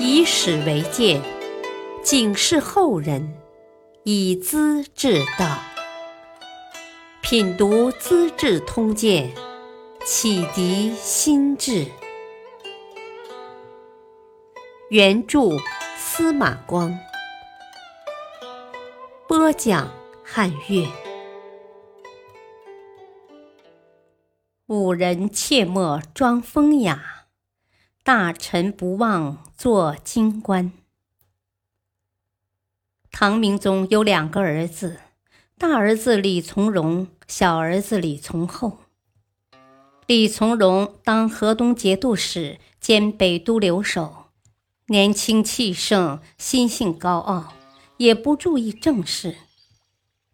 以史为鉴，警示后人，以资治道。品读《资治通鉴》，启迪心智。原著司马光，播讲汉乐。五人切莫装风雅，大臣不忘做京官。唐明宗有两个儿子，大儿子李从荣，小儿子李从厚。李从荣当河东节度使兼北都留守。年轻气盛，心性高傲，也不注意政事。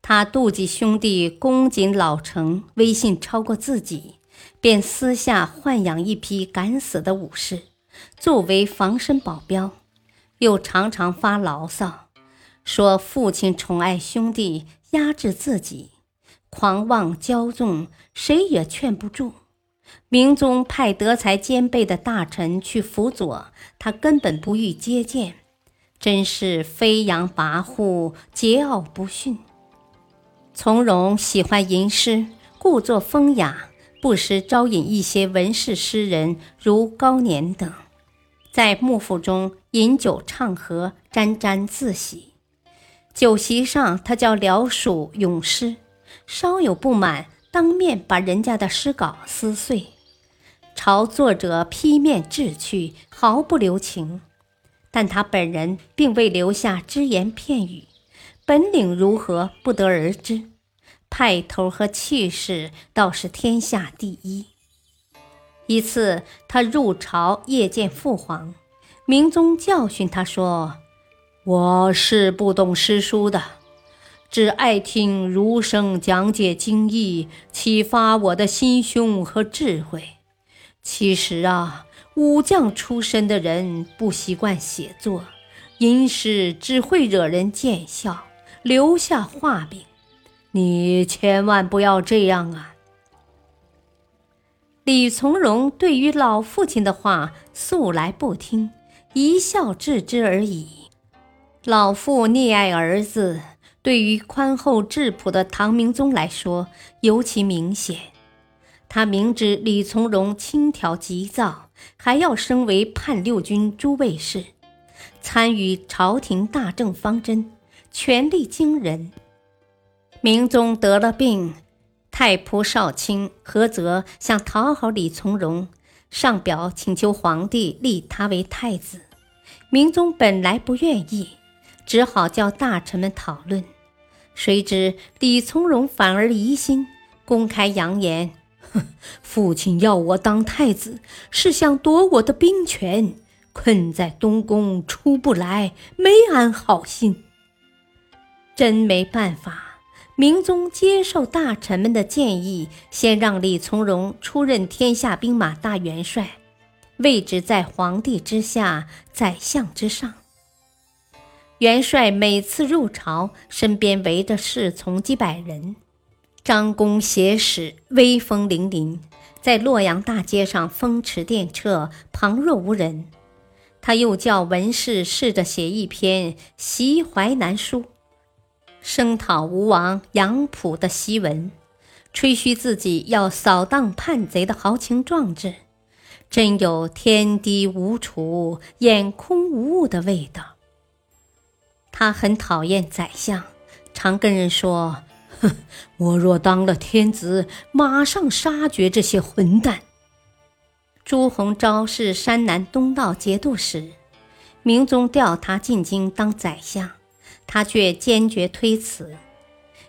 他妒忌兄弟恭谨老成，威信超过自己，便私下豢养一批敢死的武士，作为防身保镖。又常常发牢骚，说父亲宠爱兄弟，压制自己，狂妄骄纵，谁也劝不住。明宗派德才兼备的大臣去辅佐他，根本不予接见，真是飞扬跋扈、桀骜不驯。从容喜欢吟诗，故作风雅，不时招引一些文士诗人，如高年等，在幕府中饮酒唱和，沾沾自喜。酒席上，他叫僚属咏诗，稍有不满。当面把人家的诗稿撕碎，朝作者劈面掷去，毫不留情。但他本人并未留下只言片语，本领如何不得而知，派头和气势倒是天下第一。一次，他入朝夜见父皇，明宗教训他说：“我是不懂诗书的。”只爱听儒生讲解经义，启发我的心胸和智慧。其实啊，武将出身的人不习惯写作，吟诗只会惹人见笑，留下画饼。你千万不要这样啊！李从容对于老父亲的话素来不听，一笑置之而已。老父溺爱儿子。对于宽厚质朴的唐明宗来说，尤其明显。他明知李从容轻佻急躁，还要升为判六军诸卫士，参与朝廷大政方针，权力惊人。明宗得了病，太仆少卿何泽想讨好李从容，上表请求皇帝立他为太子。明宗本来不愿意，只好叫大臣们讨论。谁知李从容反而疑心，公开扬言：“哼，父亲要我当太子，是想夺我的兵权，困在东宫出不来，没安好心。”真没办法，明宗接受大臣们的建议，先让李从容出任天下兵马大元帅，位置在皇帝之下，宰相之上。元帅每次入朝，身边围着侍从几百人，张弓挟矢，威风凛凛，在洛阳大街上风驰电掣，旁若无人。他又叫文士试着写一篇《袭淮南书》，声讨吴王杨溥的檄文，吹嘘自己要扫荡叛贼的豪情壮志，真有天低无处，眼空无物的味道。他很讨厌宰相，常跟人说：“哼，我若当了天子，马上杀绝这些混蛋。”朱鸿昭是山南东道节度使，明宗调他进京当宰相，他却坚决推辞。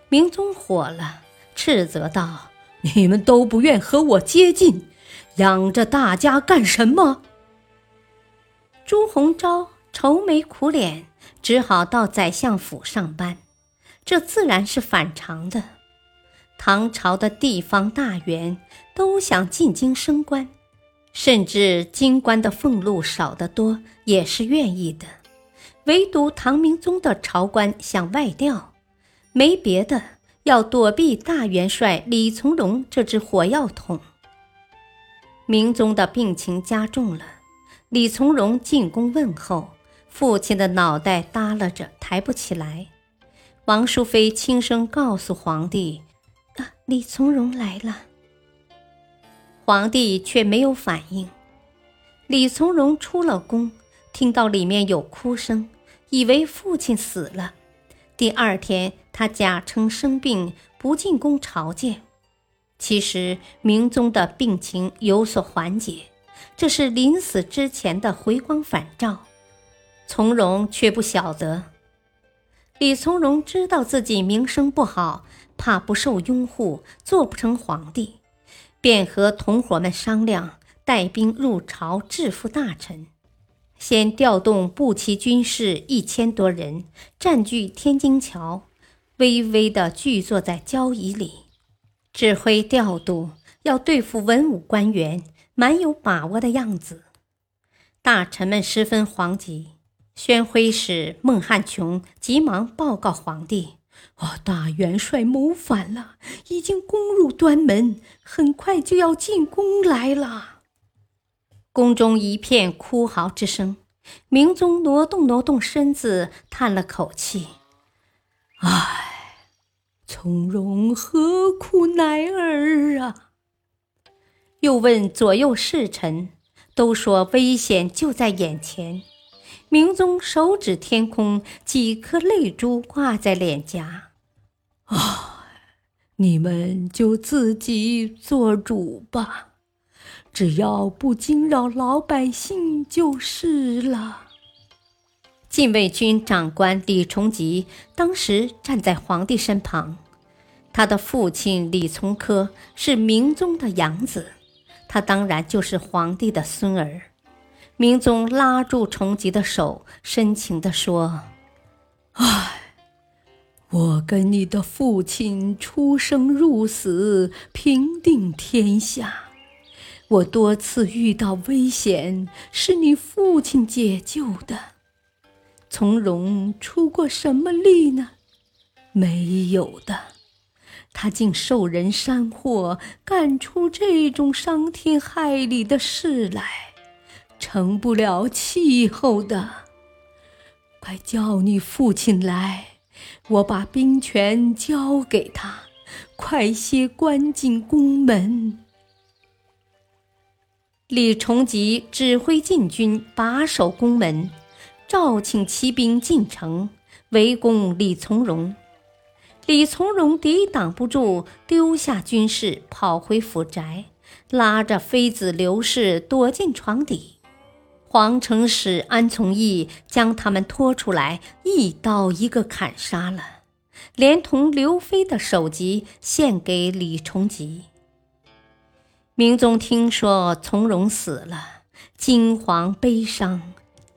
明宗火了，斥责道：“你们都不愿和我接近，养着大家干什么？”朱鸿昭愁眉苦脸。只好到宰相府上班，这自然是反常的。唐朝的地方大员都想进京升官，甚至京官的俸禄少得多也是愿意的，唯独唐明宗的朝官想外调，没别的，要躲避大元帅李从容这只火药桶。明宗的病情加重了，李从容进宫问候，父亲的脑袋耷拉着，抬不起来。王淑妃轻声告诉皇帝：“啊，李从容来了。”皇帝却没有反应。李从容出了宫，听到里面有哭声，以为父亲死了。第二天，他假称生病，不进宫朝见。其实明宗的病情有所缓解，这是临死之前的回光返照。从容却不晓得。李从容知道自己名声不好，怕不受拥护，做不成皇帝，便和同伙们商量，带兵入朝制服大臣。先调动步骑军士一千多人，占据天津桥，微微地聚坐在交椅里。指挥调度，要对付文武官员，蛮有把握的样子。大臣们十分惶急。宣徽使孟汉琼急忙报告皇帝：“哦，大元帅谋反了，已经攻入端门，很快就要进宫来了。”宫中一片哭嚎之声。明宗挪动挪动身子，叹了口气：“唉。”从容何苦乃儿啊！又问左右侍臣，都说危险就在眼前。明宗手指天空，几颗泪珠挂在脸颊。啊，你们就自己做主吧，只要不惊扰老百姓就是了。禁卫军长官李崇吉当时站在皇帝身旁，他的父亲李从珂是明宗的养子，他当然就是皇帝的孙儿。明宗拉住崇吉的手，深情地说：“唉，我跟你的父亲出生入死，平定天下，我多次遇到危险，是你父亲解救的。”从容出过什么力呢？没有的，他竟受人山祸，干出这种伤天害理的事来，成不了气候的。快叫你父亲来，我把兵权交给他，快些关进宫门。李崇吉指挥禁军把守宫门。召请骑兵进城围攻李从容，李从容抵挡不住，丢下军士跑回府宅，拉着妃子刘氏躲进床底。皇城使安从义将他们拖出来，一刀一个砍杀了，连同刘妃的首级献给李崇吉。明宗听说从容死了，惊惶悲伤。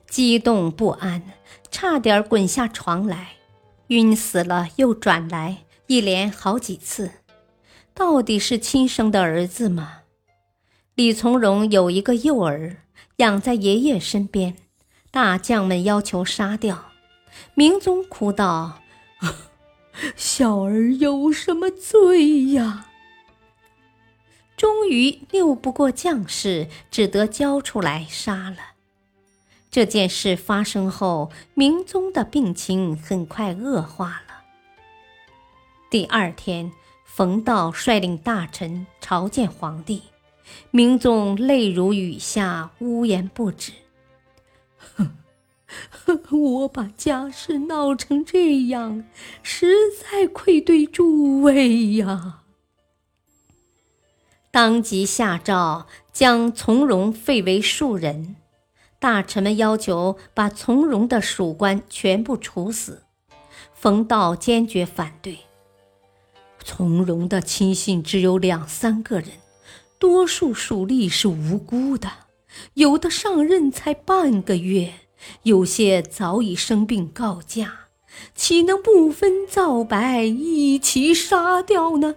激动不安，差点滚下床来，晕死了又转来，一连好几次。到底是亲生的儿子吗？李从容有一个幼儿，养在爷爷身边，大将们要求杀掉。明宗哭道：“ 小儿有什么罪呀？”终于拗不过将士，只得交出来杀了。这件事发生后，明宗的病情很快恶化了。第二天，冯道率领大臣朝见皇帝，明宗泪如雨下，呜咽不止：“我把家事闹成这样，实在愧对诸位呀！”当即下诏将从容废为庶人。大臣们要求把从容的属官全部处死，冯道坚决反对。从容的亲信只有两三个人，多数属吏是无辜的，有的上任才半个月，有些早已生病告假，岂能不分皂白一起杀掉呢？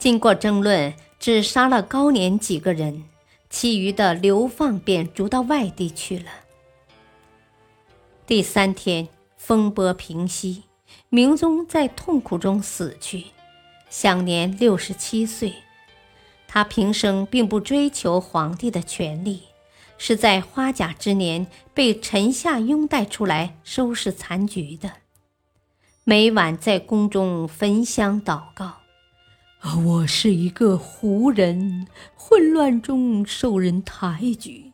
经过争论，只杀了高年几个人。其余的流放便逐到外地去了。第三天，风波平息，明宗在痛苦中死去，享年六十七岁。他平生并不追求皇帝的权力，是在花甲之年被臣下拥戴出来收拾残局的。每晚在宫中焚香祷告。我是一个胡人，混乱中受人抬举，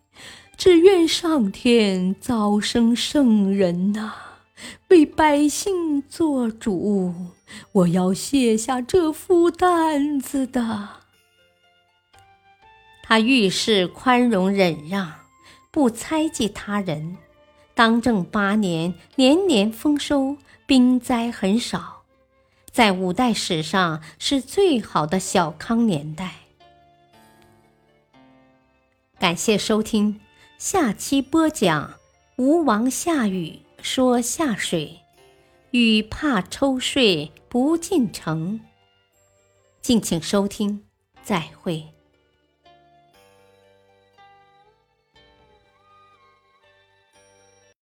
只愿上天早生圣人呐，为百姓做主。我要卸下这副担子的。他遇事宽容忍让，不猜忌他人。当政八年，年年丰收，兵灾很少。在五代史上是最好的小康年代。感谢收听，下期播讲吴王夏雨说夏水，雨怕抽税不进城。敬请收听，再会。